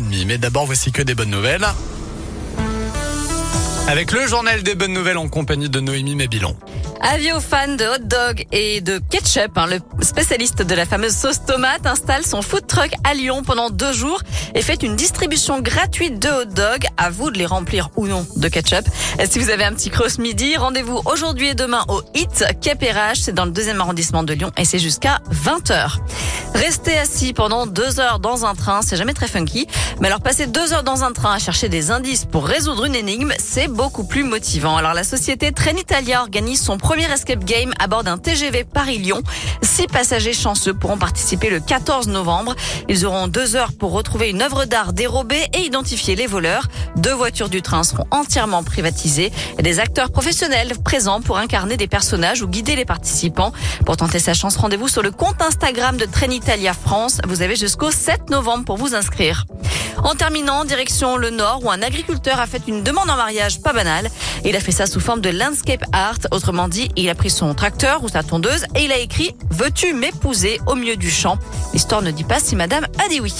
6h30. Mais d'abord, voici que des bonnes nouvelles. Avec le journal des bonnes nouvelles en compagnie de Noémie Mébilon. Avis aux fans de hot dog et de ketchup, hein, le spécialiste de la fameuse sauce tomate installe son food truck à Lyon pendant deux jours et fait une distribution gratuite de hot dog. À vous de les remplir ou non de ketchup. Et si vous avez un petit ce midi, rendez-vous aujourd'hui et demain au HIT Capérage. C'est dans le deuxième arrondissement de Lyon et c'est jusqu'à 20h. Rester assis pendant deux heures dans un train, c'est jamais très funky. Mais alors passer deux heures dans un train à chercher des indices pour résoudre une énigme, c'est beaucoup plus motivant. Alors la société Trenitalia organise son premier escape game à bord d'un TGV Paris-Lyon. Six passagers chanceux pourront participer le 14 novembre. Ils auront deux heures pour retrouver une œuvre d'art dérobée et identifier les voleurs. Deux voitures du train seront entièrement privatisées. Et des acteurs professionnels présents pour incarner des personnages ou guider les participants. Pour tenter sa chance, rendez-vous sur le compte Instagram de Trenitalia France. Vous avez jusqu'au 7 novembre pour vous inscrire. En terminant, direction le Nord, où un agriculteur a fait une demande en mariage pas banale. Il a fait ça sous forme de landscape art. Autrement dit, il a pris son tracteur ou sa tondeuse et il a écrit Veux-tu m'épouser au milieu du champ? L'histoire ne dit pas si madame a dit oui.